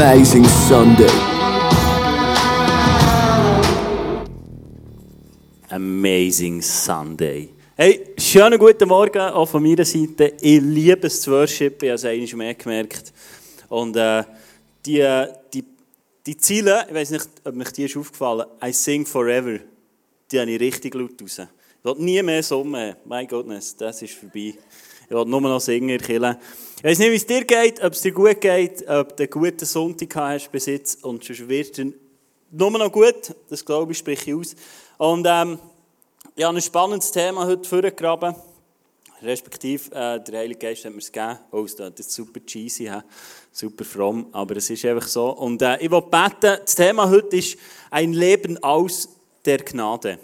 amazing Sunday. Amazing Sunday. Hey, schönen guten Morgen auch von meiner Seite. Ich liebe es zu worshipen, ich habe es mehr gemerkt. Und äh, die, die, die Ziele, ich weiß nicht, ob mich die ist aufgefallen, I sing forever, die habe ich richtig laut raus. Ich will nie mehr summen. Mein Gott, das ist vorbei. Ich will nur noch singen, Kille. Ich weiß nicht, wie es dir geht, ob es dir gut geht, ob du einen guten Sonntag hast bis jetzt und sonst wird es nur noch gut. Das glaube ich, spreche ich aus. Und ähm, ich habe ein spannendes Thema heute vorgegraben. Respektive, äh, der Heilige Geist hat mir es gegeben. Oh, das ist super cheesy, he? super fromm, aber es ist einfach so. Und äh, ich will beten, das Thema heute ist ein Leben aus der Gnade.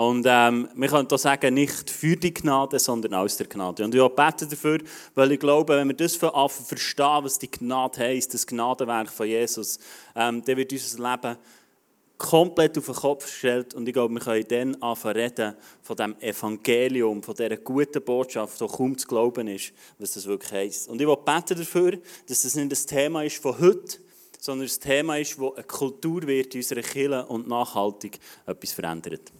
Und ähm, wir können hier sagen, nicht für die Gnade, sondern aus der Gnade. Und ich bete dafür, weil ich glaube, wenn wir das verstehen, was die Gnade heisst, das Gnadenwerk von Jesus, ähm, dann wird unser Leben komplett auf den Kopf gestellt. Und ich glaube, wir können dann anfangen reden von dem Evangelium, von dieser guten Botschaft, die kaum zu glauben ist, was das wirklich heisst. Und ich beten dafür, dass das nicht das Thema ist von heute, sondern das Thema ist, das eine Kultur wird in unserer Kirche und nachhaltig etwas verändert.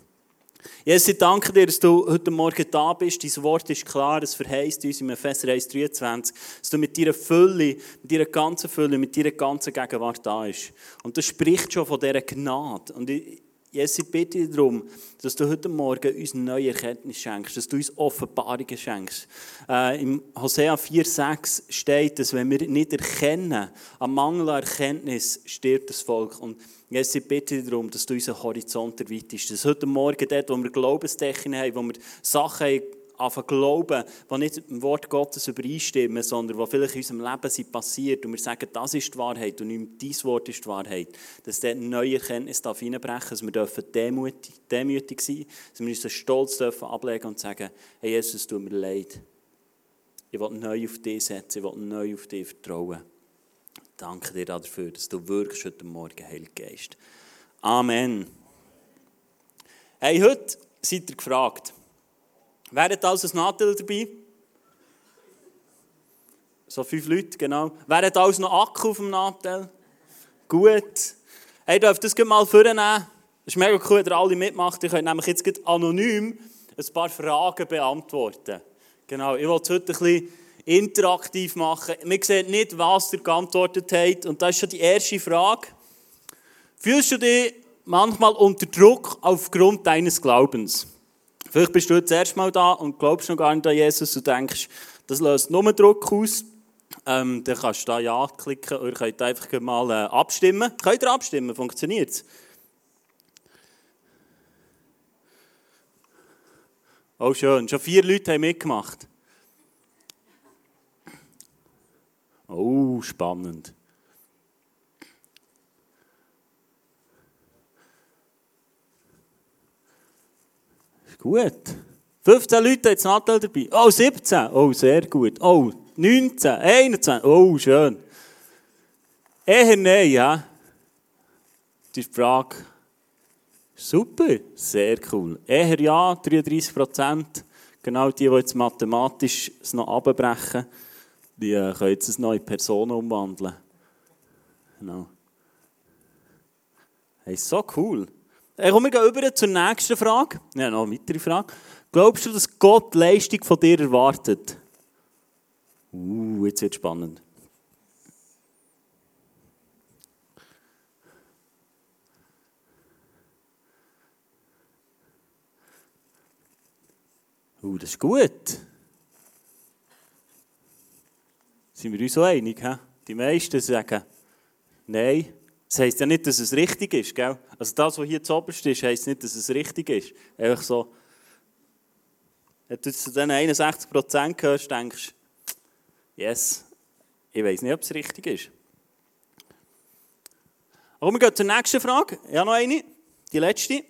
Jesus, ich danke dir, dass du heute Morgen da bist. Dein Wort ist klar, es verheißt uns im Epheser 1,23, dass du mit deiner Fülle, mit deiner ganzen Fülle, mit deiner ganzen Gegenwart da bist. Und das spricht schon von dieser Gnade. Und ich, Jesus, ich bitte dich darum, dass du heute Morgen uns neue Erkenntnis schenkst, dass du uns Offenbarungen schenkst. Äh, Im Hosea 4,6 steht, dass wenn wir nicht erkennen, am Mangel an Erkenntnis stirbt das Volk. Und Jesus, ich bitte dich darum, dass du unseren Horizont erweiterst. Dass heute Morgen dort, wo wir Glaubensdecken haben, wo wir Sachen haben, anfangen glauben, die nicht dem Wort Gottes übereinstimmen, sondern die vielleicht in unserem Leben sind passiert und wir sagen, das ist die Wahrheit und nicht dein Wort ist die Wahrheit, dass dort neue Erkenntnis reinbrechen darf, dass wir demütig, demütig sein dass wir unseren Stolz dürfen ablegen und sagen, hey Jesus, es tut mir leid. Ich will neu auf dich setzen, ich will neu auf dich vertrauen. Danke dir dafür, dass du wirkst heute Morgen, Heiliger Geist. Amen. Hey, heute seid ihr gefragt. Hat also ein Nadel dabei? So fünf Leute, genau. Hat alles noch Akku auf dem Nadel? Gut. Hey, dürft das mal vornehmen. Es ist mega cool, dass ihr alle mitmacht. Ihr könnt nämlich jetzt anonym ein paar Fragen beantworten. Genau, ich wollte es heute ein bisschen interaktiv machen. Wir sehen nicht, was ihr geantwortet habt. Und das ist schon die erste Frage. Fühlst du dich manchmal unter Druck aufgrund deines Glaubens? Vielleicht bist du das erste Mal da und glaubst noch gar nicht an Jesus und denkst, das löst nur Druck aus. Ähm, dann kannst du da Ja klicken oder könnt einfach mal äh, abstimmen. Könnt ihr abstimmen? Funktioniert es? Oh, schön. Schon vier Leute haben mitgemacht. Oh, spannend. Gut. 15 Leute jetzt Nattel dabei. Oh, 17. Oh, sehr gut. Oh, 19, 21. Oh, schön. Eher nein, ja. Die Frage. Super, sehr cool. Eher ja, 33 Prozent. Genau die, die jetzt mathematisch es noch abbrechen, die äh, können jetzt eine neue Person umwandeln. Genau. Hey, so cool. Ich komme über zur nächsten Frage. Ja, noch eine weitere Frage. Glaubst du, dass Gott Leistung von dir erwartet? Uh, jetzt wird es spannend. Uh, das ist gut. Sind wir uns so einig? He? Die meisten sagen, nein. Das heisst ja nicht, dass es richtig ist. Gell? Also das, was hier zu oberst ist, heisst nicht, dass es richtig ist. Einfach so, wenn du zu diesen 61% gehörst, denkst yes, ich weiß nicht, ob es richtig ist. Aber wir gehen zur nächsten Frage. Habe noch eine, die letzte.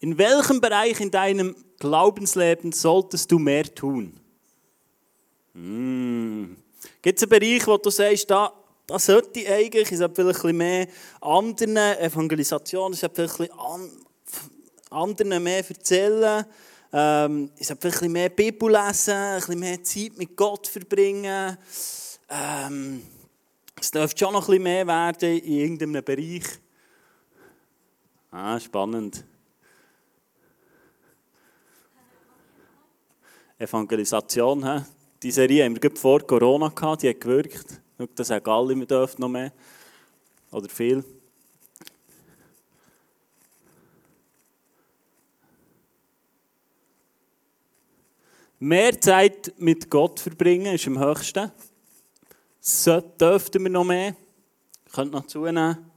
In welchem Bereich in deinem Glaubensleben solltest du mehr tun? Hm. Gibt es einen Bereich, wo du sagst, da das sollte ich eigentlich, ich sollte vielleicht ein bisschen mehr anderen Evangelisationen, ich sollte vielleicht ein bisschen anderen mehr erzählen, ähm, ich sollte vielleicht ein bisschen mehr Bibel lesen, ein bisschen mehr Zeit mit Gott verbringen, ähm, es dürfte schon noch ein bisschen mehr werden in irgendeinem Bereich. Ah, spannend. Evangelisation, he? die Serie haben wir vor Corona gehabt, die hat gewirkt. Das sagen alle, wir dürfen noch mehr. Oder viel. Mehr Zeit mit Gott verbringen ist am höchsten. So dürften wir noch mehr. Könnt noch zunehmen.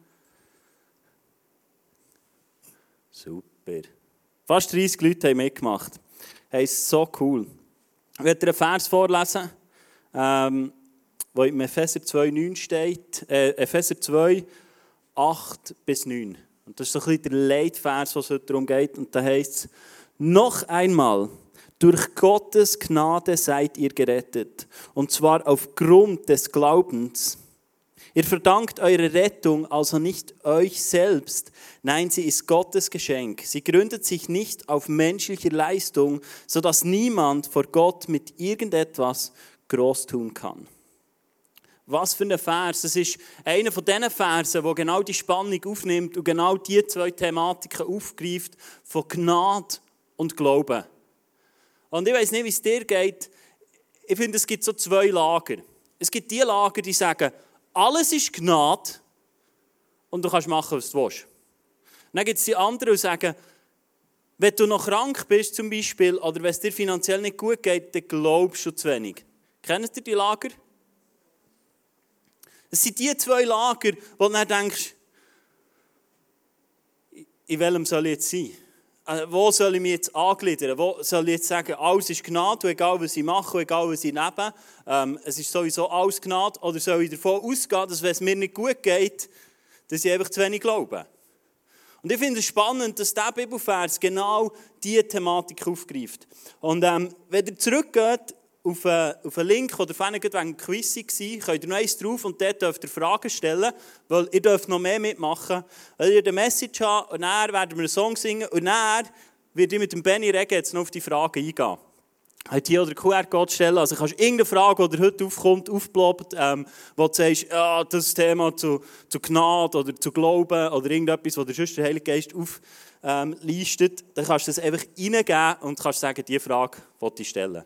Super. Fast 30 Leute haben mitgemacht. Hey, ist so cool. Ich werde einen Vers vorlesen, ähm, wo in Epheser 2, 9 steht. Äh, Epheser 2, 8 bis 9. Und das ist so ein bisschen der Leitvers, was heute darum geht. Und da heißt es, noch einmal, durch Gottes Gnade seid ihr gerettet. Und zwar aufgrund des Glaubens. Ihr verdankt eure Rettung also nicht euch selbst. Nein, sie ist Gottes Geschenk. Sie gründet sich nicht auf menschliche Leistung, sodass niemand vor Gott mit irgendetwas groß tun kann. Was für ein Vers. Es ist einer von diesen Versen, wo genau die Spannung aufnimmt und genau die zwei Thematiken aufgreift von Gnade und Glauben. Und ich weiß nicht, wie es dir geht. Ich finde, es gibt so zwei Lager. Es gibt die Lager, die sagen, alles ist Gnade und du kannst machen, was du willst. Dann gibt es die anderen, die sagen, wenn du noch krank bist zum Beispiel oder wenn es dir finanziell nicht gut geht, dann glaubst du zu wenig. Kennt ihr die Lager? Es sind die zwei Lager, wo du dann denkst, in welchem soll ich jetzt sein? Äh, wo soll ich mich jetzt angliedern? Wo soll ich jetzt sagen, alles ist Gnade, egal was ich mache, egal was ich nehme, ähm, es ist sowieso alles Gnade? Oder soll ich davon ausgehen, dass wenn es mir nicht gut geht, dass ich einfach zu wenig glaube? Und ich finde es spannend, dass dieser Bibelvers genau diese Thematik aufgreift. Und ähm, wenn ihr zurückgeht auf einen, Link, oder vorhin wegen einem Quiz war, könnt ihr noch eins drauf und dort dürft ihr Fragen stellen, weil ihr dürft noch mehr mitmachen. Weil ihr eine Message habt und dann werden wir einen Song singen und dann werde ich mit dem Benny Regen jetzt noch auf die Fragen eingehen. Halt hier oder QR-Code stellen. Also kannst du irgendeine Frage, die heute aufkommt, aufploppt, ähm, wo du sagst, ja, das Thema zu, zu Gnade oder zu Glauben oder irgendetwas, wo der sonst Heilige Geist auflistet, ähm, dann kannst du das einfach reingeben und kannst sagen, diese Frage wollte ich stellen.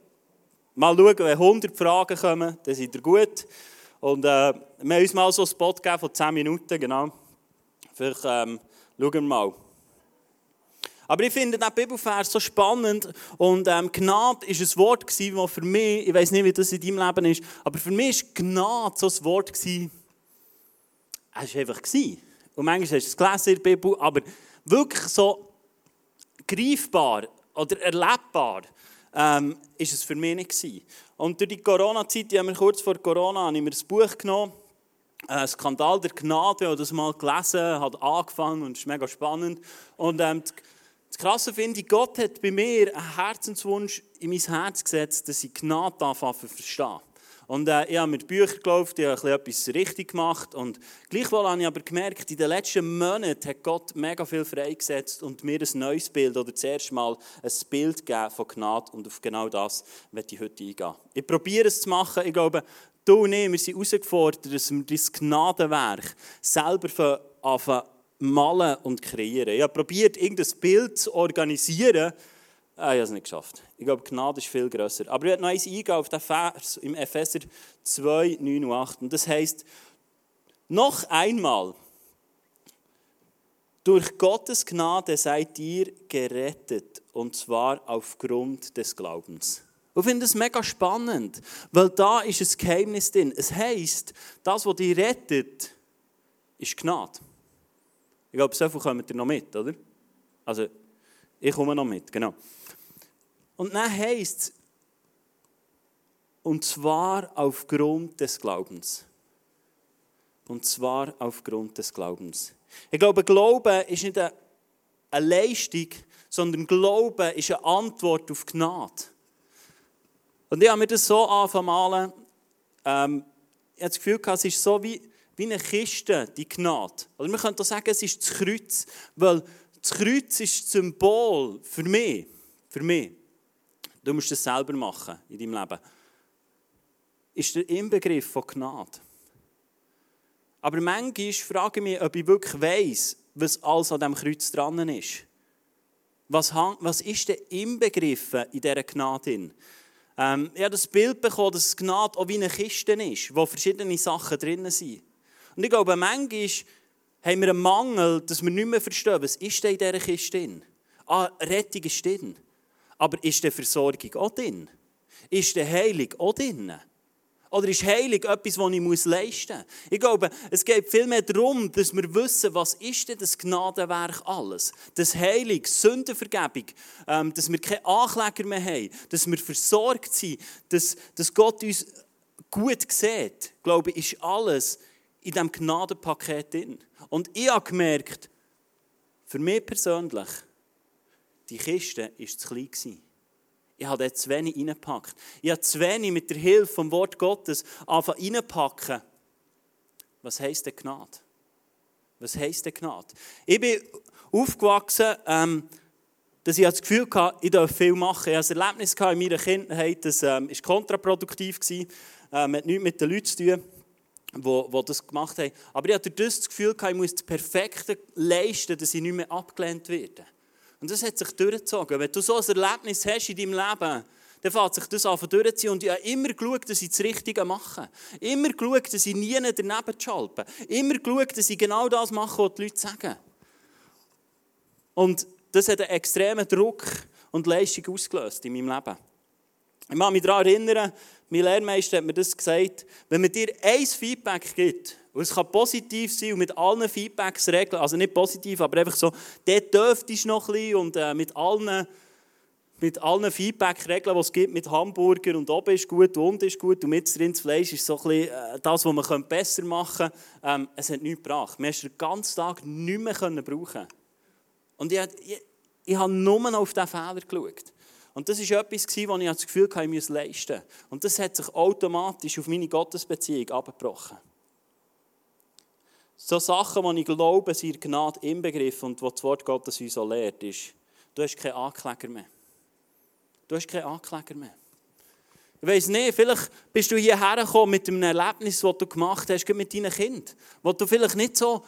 Mal schauen, wenn 100 Fragen kommen, dann seid ihr gut. Und äh, wir haben uns mal so einen Spot gegeben von 10 Minuten, genau. Vielleicht ähm, schauen wir mal. Aber ich finde den Bibelvers so spannend und ähm, Gnade ist ein Wort das für mich, ich weiß nicht, wie das in deinem Leben ist, aber für mich war Gnade so ein Wort es war einfach gewesen. Und manchmal hast du es gelesen in Bibel, aber wirklich so greifbar oder erlebbar ähm, ist es für mich nicht gewesen. Und durch die Corona-Zeit, die haben wir kurz vor Corona, habe ich mir ein Buch genommen, äh, Skandal der Gnade, ich das mal gelesen, hat angefangen und ist mega spannend. Und ähm, das Krasse finde ich, Gott hat bei mir einen Herzenswunsch in mein Herz gesetzt, dass ich Gnade anfange zu verstehen. Und äh, ich habe mit Büchern gelaufen, ich habe etwas richtig gemacht. Und gleichwohl habe ich aber gemerkt, in den letzten Monaten hat Gott mega viel freigesetzt und mir ein neues Bild oder zuerst mal ein Bild gegeben von Gnade. Und auf genau das werde ich heute eingehen. Ich probiere es zu machen. Ich glaube, du und ich, wir sind herausgefordert, dass wir das Gnadenwerk selber anfangen malen und kreieren. Ich habe probiert, irgendein Bild zu organisieren, Ah, ich habe es nicht geschafft. Ich glaube, Gnade ist viel grösser. Aber ich werde noch eins eingehen auf den Vers im Epheser 2, 9 und 8. Und das heißt, noch einmal, durch Gottes Gnade seid ihr gerettet. Und zwar aufgrund des Glaubens. Ich finde das mega spannend, weil da ist ein Geheimnis drin. Es heisst, das, was dich rettet, ist Gnade. Ich glaube, so viel kommt ihr noch mit, oder? Also, ich komme noch mit, genau. Und dann heißt es, und zwar aufgrund des Glaubens. Und zwar aufgrund des Glaubens. Ich glaube, Glauben ist nicht eine, Leistung, sondern Glauben ist eine Antwort auf Gnade. Und ich habe mir das so angefangen ähm, ich habe das Gefühl, es ist so wie, wie eine Kiste, die Gnade. Oder man könnte auch sagen, es ist das Kreuz, weil das Kreuz ist das Symbol für mich. Für mich. Du musst es selber machen in deinem Leben. ist der Inbegriff von Gnade. Aber manchmal frage ich mich, ob ich wirklich weiss, was alles an diesem Kreuz dran ist. Was, was ist denn inbegriffen in dieser Gnade? Ähm, ich habe das Bild bekommen, dass Gnade auch wie eine Kiste ist, wo verschiedene Sachen drin sind. Und ich glaube, manchmal haben wir einen Mangel, dass wir nicht mehr verstehen, was ist denn in dieser Kiste drin? Ah, Rettung ist drin. Aber ist die Versorgung auch drin? Ist die Heilung auch drin? Oder ist Heilung etwas, das ich leisten muss? Ich glaube, es geht vielmehr darum, dass wir wissen, was ist denn das Gnadenwerk alles? Das Heilung, Sündenvergebung, ähm, dass wir keine Ankläger mehr haben, dass wir versorgt sind, dass, dass Gott uns gut sieht, glaube ich, ist alles in diesem Gnadenpaket drin. Und ich habe gemerkt, für mich persönlich, die Kiste war zu klein. Ich habe dort zu wenig reingepackt. Ich habe zu wenig mit der Hilfe vom Wort Gottes anfangen reinpacken. Was heisst denn Gnade? Was heisst denn Gnade? Ich bin aufgewachsen, ähm, dass ich das Gefühl hatte, ich darf viel machen. Ich hatte ein Erlebnis in meiner Kindheit, das ähm, war kontraproduktiv. Ähm, hat nichts mit den Leuten zu tun, die, die das gemacht haben. Aber ich hatte das Gefühl, ich muss das Perfekte leisten, dass ich nicht mehr abgelehnt werde. Und das hat sich durchgezogen. Wenn du so ein Erlebnis hast in deinem Leben, dann fängt sich das an durchzuziehen. Und ich habe immer geschaut, dass ich das Richtige mache. Immer geschaut, dass ich nie daneben schalpe. Immer geschaut, dass ich genau das mache, was die Leute sagen. Und das hat einen extremen Druck und Leistung ausgelöst in meinem Leben. Ich kann mich daran erinnern, mein Lehrmeister hat mir das gesagt, wenn man dir ein Feedback gibt, und es kann positiv sein und mit allen Feedbacks regeln, also nicht positiv, aber einfach so, dort dürftest noch ein und äh, mit allen, mit allen Feedback regeln, die es gibt, mit Hamburger und oben ist gut und unten ist gut und mit drin das Fleisch ist so ein bisschen äh, das, was man besser machen könnte. Ähm, es hat nichts gebracht. Man konnte den ganzen Tag nicht mehr brauchen. Und ich, ich, ich habe nur noch auf diesen Fehler geschaut. Und das war etwas, wo ich das Gefühl hatte, ich leisten musste. Und das hat sich automatisch auf meine Gottesbeziehung abgebrochen. So Sachen, die ich glaube, sind Gnade inbegriffen und wo das Wort Gottes uns auch lehrt, ist, du hast keinen Ankläger mehr. Du hast keinen Ankläger mehr. Ich weiss nicht, vielleicht bist du hierher gekommen mit einem Erlebnis, das du gemacht hast mit deinem Kind, wo du vielleicht nicht so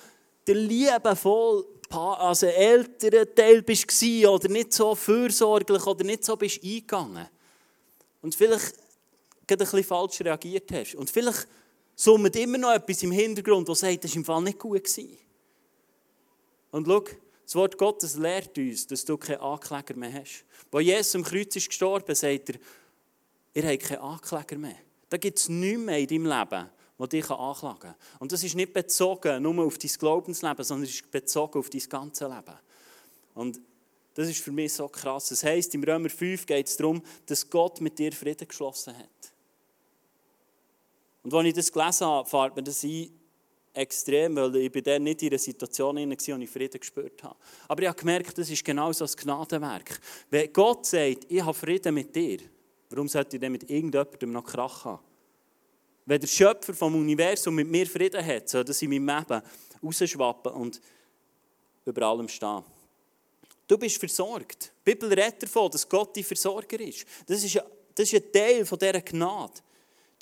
der liebevoll also ältere Teil bist oder nicht so fürsorglich oder nicht so bist eingegangen. Und vielleicht ein bisschen falsch reagiert hast. Und vielleicht summt immer noch etwas im Hintergrund, das sagt, das war im Fall nicht gut. Gewesen. Und schau, das Wort Gottes lehrt uns, dass du keinen Ankläger mehr hast. Als Jesus am Kreuz ist gestorben, sagt er, ihr habt keinen Ankläger mehr. Da gibt es nichts mehr in deinem Leben, das dich anklagen kann. Und das ist nicht bezogen nur auf dein Glaubensleben, sondern es ist bezogen auf dein ganzes Leben. Und das ist für mich so krass. Das heisst, im Römer 5 geht es darum, dass Gott mit dir Frieden geschlossen hat. Und als ich das gelesen habe, fällt mir das ein, extrem, weil ich dann nicht in einer Situation war, wo ich Frieden gespürt habe. Aber ich habe gemerkt, das ist genau so ein Gnadenwerk. Wenn Gott sagt, ich habe Frieden mit dir, warum sollte ich dann mit irgendjemandem noch Krach haben? Wenn der Schöpfer vom Universum mit mir Frieden hat, soll das in meinem Leben rausschwappen und über allem stehen. Du bist versorgt. Die Bibel redet davon, dass Gott dein Versorger ist. Das ist ein Teil dieser Gnade.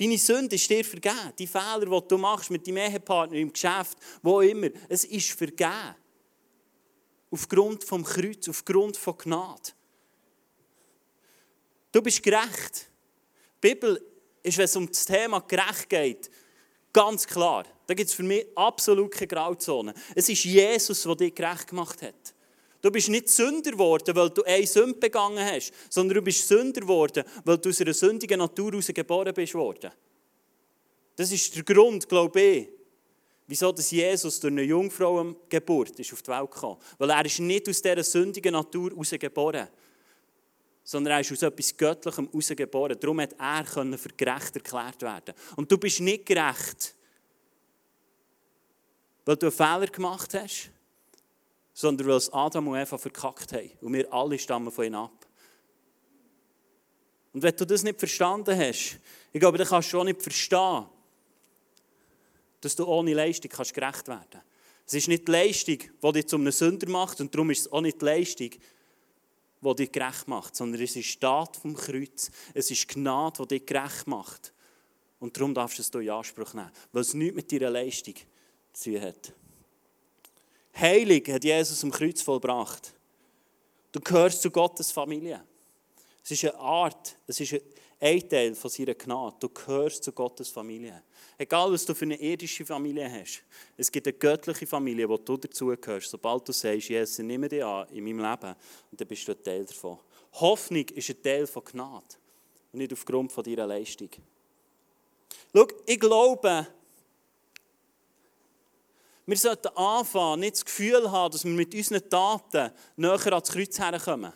Deine Sünde ist dir vergeben. Die Fehler, die du machst mit deinem Ehepartner, im Geschäft, wo immer, es ist vergeben. Aufgrund vom Kreuz, aufgrund von Gnade. Du bist gerecht. Die Bibel ist, wenn es um das Thema gerecht geht, ganz klar. Da gibt es für mich absolut keine Grauzone. Es ist Jesus, der dich gerecht gemacht hat. Du bist nicht Sünder geworden, weil du eine Sünde begangen hast, sondern du bist Sünder geworden, weil du aus einer sündigen Natur geboren bist worden. Das ist der Grund, glaube ich, wieso Jesus durch eine Jungfrauengeburt ist auf die Welt gekommen. Weil er ist nicht aus dieser sündigen Natur geboren, sondern er ist aus etwas Göttlichem geboren. Darum hat er für gerecht erklärt werden. Und du bist nicht gerecht, weil du einen Fehler gemacht hast, sondern weil es Adam und Eva verkackt haben. Und wir alle stammen von ihnen ab. Und wenn du das nicht verstanden hast, ich glaube, dann kannst du auch nicht verstehen, dass du ohne Leistung kannst gerecht werden kannst. Es ist nicht die Leistung, die dich zu einem Sünder macht, und darum ist es auch nicht die Leistung, die dich gerecht macht, sondern es ist die Tat vom Kreuz. Es ist Gnade, die dich gerecht macht. Und darum darfst du es in Anspruch nehmen, weil es nichts mit deiner Leistung zu tun hat. Heilig hat Jesus am Kreuz vollbracht. Du gehörst zu Gottes Familie. Es ist eine Art, es ist ein Teil von seiner Gnade. Du gehörst zu Gottes Familie. Egal, was du für eine irdische Familie hast, es gibt eine göttliche Familie, wo du dazugehörst. Sobald du sagst, Jesus, ich nehme dich an in meinem Leben, und dann bist du ein Teil davon. Hoffnung ist ein Teil von Gnade und nicht aufgrund von deiner Leistung. Schau, ich glaube, wir sollten anfangen, nicht das Gefühl haben, dass wir mit unseren Taten näher ans Kreuz herkommen.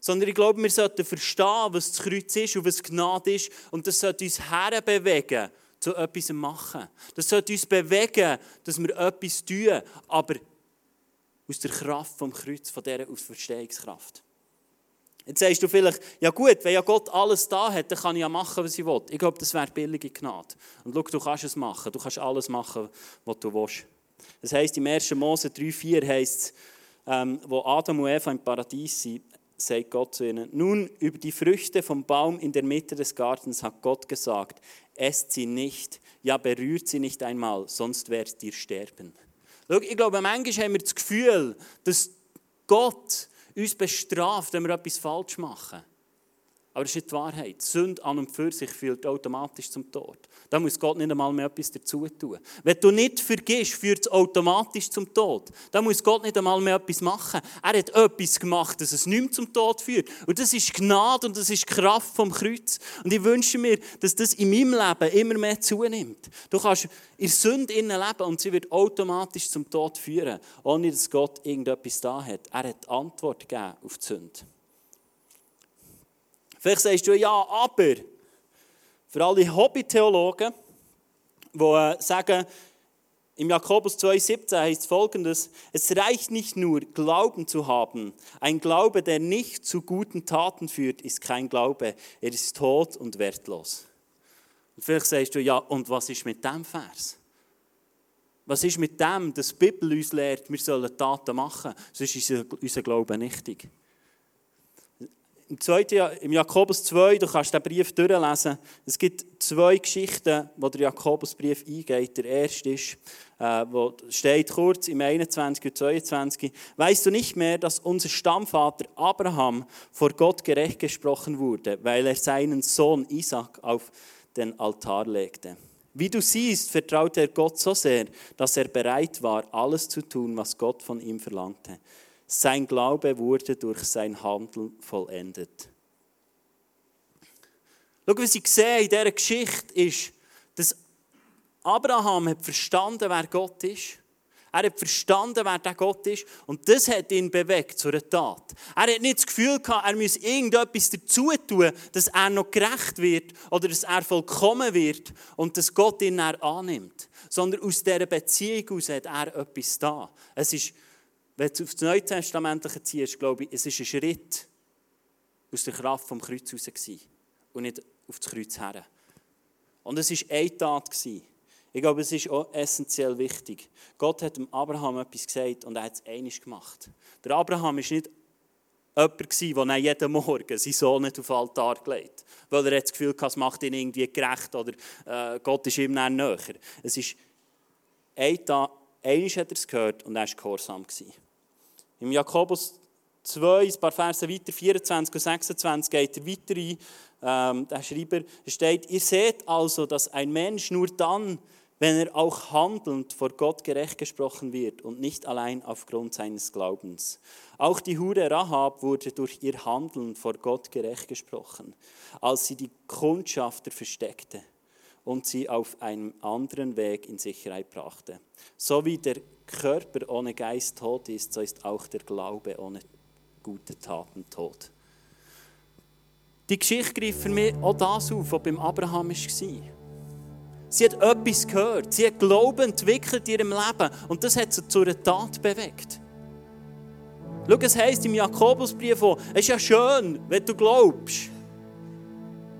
Sondern ich glaube, wir sollten verstehen, was das Kreuz ist und was Gnade ist. Und das sollte uns herbewegen, zu etwas machen. Das sollte uns bewegen, dass wir etwas tun, aber aus der Kraft vom Kreuz, von dieser Auferstehungskraft. Jetzt sagst du vielleicht, ja gut, wenn ja Gott alles da hat, dann kann ich ja machen, was ich will. Ich glaube, das wäre billige Gnade. Und schau, du kannst es machen. Du kannst alles machen, was du willst. Das heisst, im 1. Mose 3,4 heisst es, ähm, wo Adam und Eva im Paradies sind, sagt Gott zu ihnen, nun über die Früchte vom Baum in der Mitte des Gartens hat Gott gesagt, esst sie nicht, ja berührt sie nicht einmal, sonst werdet ihr sterben. Schau, ich glaube, manchmal haben wir das Gefühl, dass Gott uns bestraft, wenn wir etwas falsch machen. Aber das ist nicht die Wahrheit. Sünde an und für sich führt automatisch zum Tod. Da muss Gott nicht einmal mehr etwas dazu tun. Wenn du nicht vergisst, führt es automatisch zum Tod. Da muss Gott nicht einmal mehr etwas machen. Er hat etwas gemacht, dass es nicht mehr zum Tod führt. Und das ist Gnade und das ist Kraft vom Kreuz. Und ich wünsche mir, dass das in meinem Leben immer mehr zunimmt. Du kannst in Sünde innen leben und sie wird automatisch zum Tod führen, ohne dass Gott irgendetwas da hat. Er hat Antwort gegeben auf die Sünde. Vielleicht sagst du ja, aber für alle Hobbytheologen, die äh, sagen, im Jakobus 2,17 heißt folgendes: Es reicht nicht nur, Glauben zu haben. Ein Glaube, der nicht zu guten Taten führt, ist kein Glaube. Er ist tot und wertlos. Und vielleicht sagst du, ja, und was ist mit dem Vers? Was ist mit dem, dass die Bibel uns lehrt, wir sollen Taten machen? Sonst ist unser Glaube nichtig. Im, zweiten, Im Jakobus 2, du kannst den Brief durchlesen, es gibt zwei Geschichten, wo der Jakobusbrief eingeht. Der erste ist, äh, wo steht kurz im 21 und 22, weißt du nicht mehr, dass unser Stammvater Abraham vor Gott gerecht gesprochen wurde, weil er seinen Sohn Isaac auf den Altar legte? Wie du siehst, vertraute er Gott so sehr, dass er bereit war, alles zu tun, was Gott von ihm verlangte. Sein Glaube wurde durch sein Handeln vollendet. Schau, was ich sehe in dieser Geschichte ist, dass Abraham hat verstanden, wer Gott ist. Er hat verstanden, wer der Gott ist. Und das hat ihn bewegt zu einer Tat. Er hat nicht das Gefühl gehabt, er müsse irgendetwas dazu tun, dass er noch gerecht wird oder dass er vollkommen wird und dass Gott ihn annimmt. Sondern aus dieser Beziehung heraus hat er etwas da. Es ist wenn du auf das Neutestamentliche ziehst, glaube ich, es ist ein Schritt aus der Kraft vom Kreuz raus und nicht auf das Kreuz her. Und es war eine Tat. Ich glaube, es ist auch essentiell wichtig. Gott hat dem Abraham etwas gesagt und er hat es einig gemacht. Der Abraham war nicht jemand, der jeden Morgen seinen Sohn nicht auf den Altar gelegt weil er das Gefühl hatte, es macht ihn irgendwie gerecht oder äh, Gott ist ihm näher. Es ist ein Tag, einmal hat er es gehört und er war gehorsam. Im Jakobus 2, ein paar Verse weiter, 24 und 26, geht er weiter ein. Ähm, der Schreiber steht, ihr seht also, dass ein Mensch nur dann, wenn er auch handelnd vor Gott gerecht gesprochen wird und nicht allein aufgrund seines Glaubens. Auch die Hure Rahab wurde durch ihr Handeln vor Gott gerecht gesprochen, als sie die Kundschafter versteckte und sie auf einem anderen Weg in Sicherheit brachte. So wie der Körper ohne Geist tot ist, so ist auch der Glaube ohne gute Taten tot. Die Geschichte greift für mich auch das auf, was beim Abraham war. Sie hat etwas gehört, sie hat Glauben entwickelt in ihrem Leben und das hat sie zu einer Tat bewegt. Schau, es heisst im Jakobusbrief, es ist ja schön, wenn du glaubst,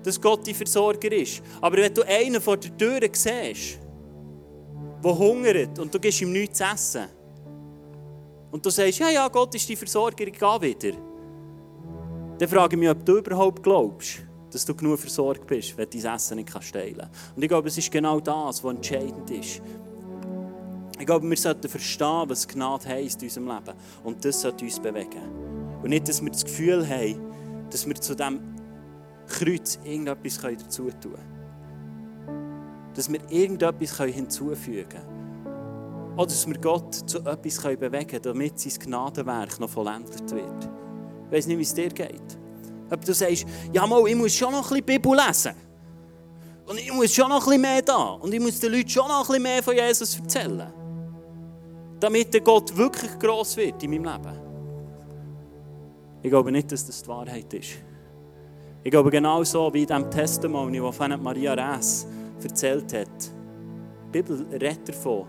dass Gott dein Versorger ist. Aber wenn du einen vor der Tür siehst, der hungert und du gibst ihm nichts zu essen. Und du sagst, ja, ja, Gott ist die Versorger, ich gehe wieder. Dann frage ich mich, ob du überhaupt glaubst, dass du genug versorgt bist, wenn du dein Essen nicht teilen kannst. Und ich glaube, es ist genau das, was entscheidend ist. Ich glaube, wir sollten verstehen, was Gnade heisst in unserem Leben. Und das sollte uns bewegen. Und nicht, dass wir das Gefühl haben, dass wir zu diesem Kreuz irgendetwas dazu tun können. Dass wir irgendetwas hinzufügen können. Oder dass wir Gott zu etwas bewegen können, damit sein Gnadenwerk noch vollendet wird. Ich weiß nicht, wie es dir geht. Ob du sagst, ja mal, ich muss schon noch ein bisschen Bibel lesen. Und ich muss schon noch ein bisschen mehr da. Und ich muss den Leuten schon noch ein bisschen mehr von Jesus erzählen. Damit der Gott wirklich gross wird in meinem Leben. Ich glaube nicht, dass das die Wahrheit ist. Ich glaube genauso wie in dem Testimony, das Maria Rees erzählt hat. Die Bibel redet davon,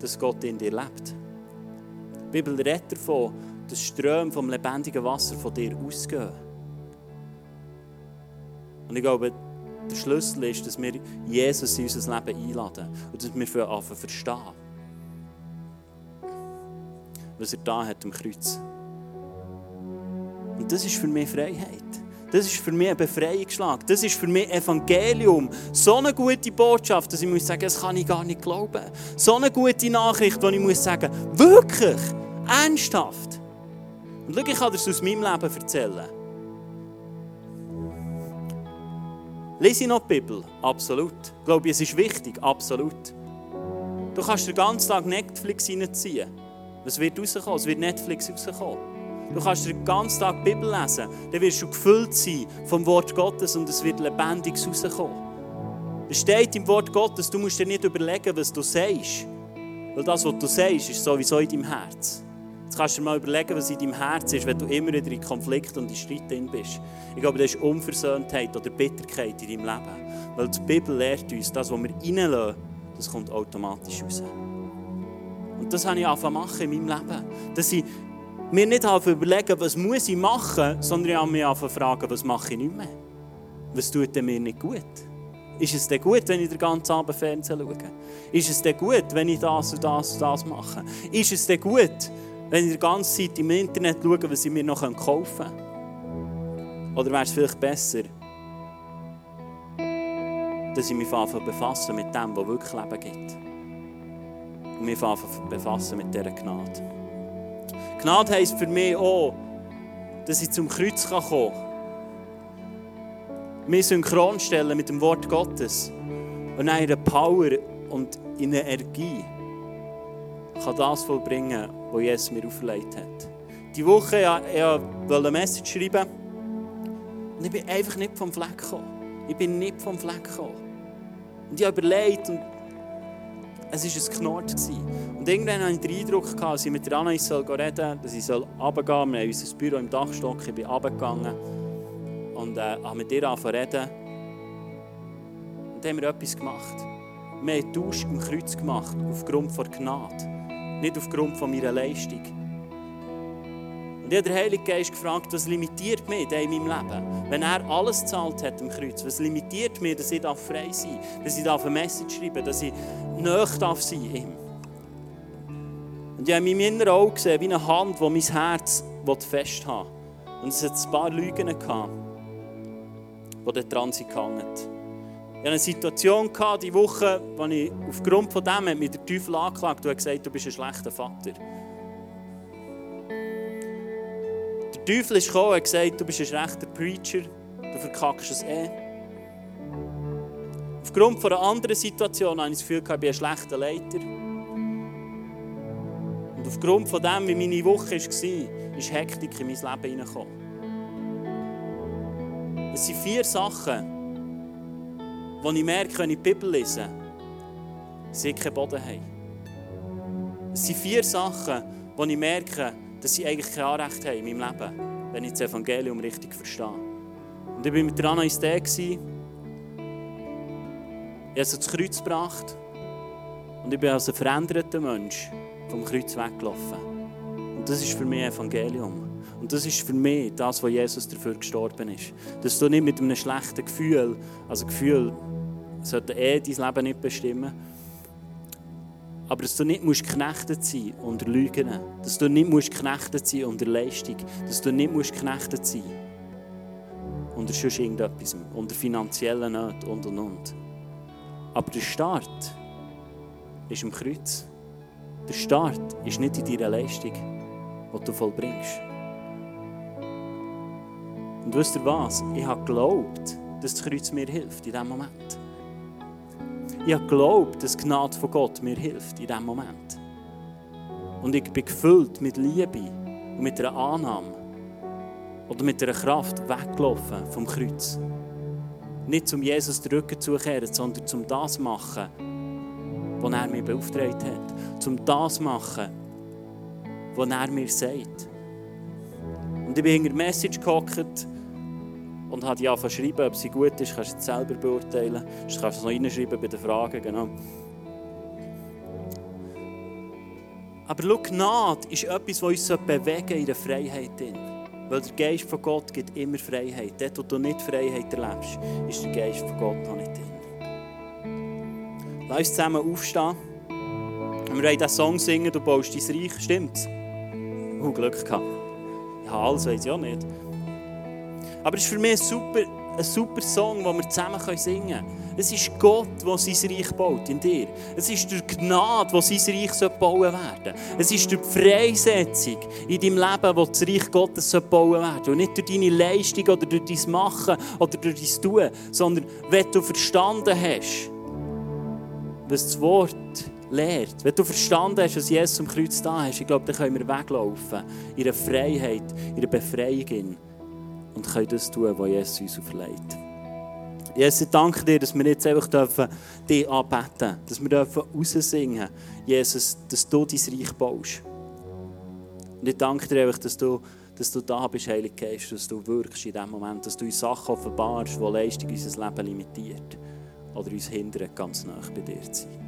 dass Gott in dir lebt. Die Bibel redet davon, dass Ströme vom lebendigen Wasser von dir ausgehen. Und ich glaube, der Schlüssel ist, dass wir Jesus in unser Leben einladen und dass wir für anfangen verstehen, was er da hat am Kreuz. Und das ist für mich Freiheit. Das ist für mich ein Befreiungsschlag. Das ist für mich Evangelium. So eine gute Botschaft, dass ich muss sagen, das kann ich gar nicht glauben. So eine gute Nachricht, wo ich muss sagen, wirklich, ernsthaft. Und schau, ich kann das aus meinem Leben erzählen. Lese ich noch die Bibel? Absolut. Ich glaube, es ist wichtig? Absolut. Du kannst den ganzen Tag Netflix reinziehen. Was wird rauskommen? Es wird Netflix rauskommen. Du kannst den ganzen Tag die Bibel lesen. Dann wirst du gefüllt sein vom Wort Gottes und es wird lebendig rauskommen. Es steht im Wort Gottes, du musst dir nicht überlegen, was du sagst. Weil das, was du sagst, ist sowieso in deinem Herz. Jetzt kannst du dir mal überlegen, was in deinem Herz ist, wenn du immer wieder in Konflikt und in Streit drin bist. Ich glaube, das ist Unversöhntheit oder Bitterkeit in deinem Leben. Weil die Bibel lehrt uns, das, was wir reinlassen, das kommt automatisch raus. Und das habe ich angefangen machen in meinem Leben. Dass ich mir nicht überlegen, was muss ich machen, sondern ich habe mich fragen, was mache ich nicht mehr. Was tut mir nicht gut? Ist es denn gut, wenn ich den ganzen Abend Fernsehen schaue? Ist es denn gut, wenn ich das und das und das mache? Ist es denn gut, wenn ich die ganze Zeit im Internet schaue, was ich mir noch kaufen kann? Oder wäre es vielleicht besser, dass ich mich befasse mit dem, was wirklich Leben gibt? Und mich befasse mit dieser Gnade. Gnade heisst für mich auch, dass ich zum Kreuz kommen kann. Mich synchron stellen mit dem Wort Gottes. Und in Power und in Energie kann das vollbringen, was Jesus mir auferlegt hat. Die Woche ja, ich eine Message schreiben und ich bin einfach nicht vom Fleck gekommen. Ich bin nicht vom Fleck gekommen. Und ich habe überlegt und es war ein Knort. Und irgendwann hatte ich den Eindruck, dass ich mit der soll reden soll, dass ich runtergehen soll. Wir haben unser Büro im Dachstock, ich bin runtergegangen und äh, habe mit ihr angefangen reden. Und dann haben wir etwas gemacht. Wir haben Tausch im Kreuz gemacht, aufgrund der Gnade nicht aufgrund meiner Leistung. Und ich habe den Heiligen Geist gefragt, was limitiert mich in meinem Leben? Wenn er alles gezahlt hat am Kreuz, was limitiert mich, dass ich frei sein darf, dass ich eine Message schreiben darf, dass ich nahe darf sein ihm? Und ich habe in meinem inneren Auge gesehen, wie eine Hand, die mein Herz festhalten will. Und es hat ein paar Lügen gehabt, die dort dran sind gehangen. Ich hatte eine Situation gehabt, die Woche, wo ich aufgrund von dem mit der Teufel angeklagt und gesagt, du bist ein schlechter Vater. Der Teufel ist gekommen und hat gesagt, du bist ein schlechter Preacher, du verkackst es eh. Aufgrund von einer anderen Situation habe ich das Gefühl, ich bin ein schlechter Leiter. Und aufgrund von dem, wie meine Woche war, ist Hektik in mein Leben hineingekommen. Es sind vier Sachen, wo ich merke, wenn ich die Bibel lese, ich keinen Boden habe. Es sind vier Sachen, wo ich merke, dass sie eigentlich kein Anrecht haben in meinem Leben, wenn ich das Evangelium richtig verstehe. Und ich war mit der Anais da. Ich habe sie ins Kreuz gebracht. Und ich bin als ein veränderter Mensch vom Kreuz weggelaufen. Und das ist für mich Evangelium. Und das ist für mich das, was Jesus dafür gestorben ist. Dass du nicht mit einem schlechten Gefühl, also Gefühl, sollte eh dein Leben nicht bestimmen. Aber dass du nicht musst knechtet sein unter Lügen, dass du nicht musst knechtet sein unter Leistung, dass du nicht musst knechtet sein unter sonst irgendetwas, unter finanziellen Nöten und und und. Aber der Start ist am Kreuz. Der Start ist nicht in deiner Leistung, die du vollbringst. Und wisst ihr was? Ich habe geglaubt, dass das Kreuz mir hilft in diesem Moment. Ich habe geglaubt, dass die Gnade von Gott mir hilft in diesem Moment. Und ich bin gefüllt mit Liebe und mit einer Annahme oder mit einer Kraft weggelaufen vom Kreuz. Nicht zum Jesus den Rücken zu kehren, sondern zum das machen, was er mir beauftragt hat. Zum das machen, was er mir sagt. Und ich bin in der Message gehockt und angefangen zu schreiben, ob sie gut ist, kannst du jetzt selber beurteilen. Du kannst es noch reinschreiben bei den Fragen, genau. Aber schau, Gnade ist etwas, was uns bewegen in der Freiheit. Drin. Weil der Geist von Gott gibt immer Freiheit. Dort, wo du nicht Freiheit erlebst, ist der Geist von Gott noch nicht drin. Lass uns zusammen aufstehen. Wir wollen diesen Song singen, du baust dein Reich. Stimmt's? Oh, Glück gehabt. Ja, alles weiß ich auch nicht. Aber es ist für mich ein super, ein super Song, den wir zusammen singen können. Es ist Gott, der sein Reich baut in dir. Es ist durch Gnade, die sein Reich bauen werden Es ist durch die Freisetzung in deinem Leben, wo das Reich Gottes bauen werden Und nicht durch deine Leistung oder durch dein Machen oder durch dein Tun, sondern wenn du verstanden hast, was das Wort lehrt. Wenn du verstanden hast, was Jesus am Kreuz da ist, ich glaube, dann können wir weglaufen in einer Freiheit, in einer Befreiung und können das tun, was Jesus uns auferlegt. Jesus, ich danke dir, dass wir jetzt einfach dürfen dich anbeten. Dass wir dürfen raussingen Jesus, dass du dein Reich baust. Und ich danke dir einfach, dass du, dass du da bist, Heilige Geist, dass du wirkst in dem Moment, dass du uns Sachen offenbarst, die Leistung unser Leben limitiert oder uns hindern, ganz nah bei dir zu sein.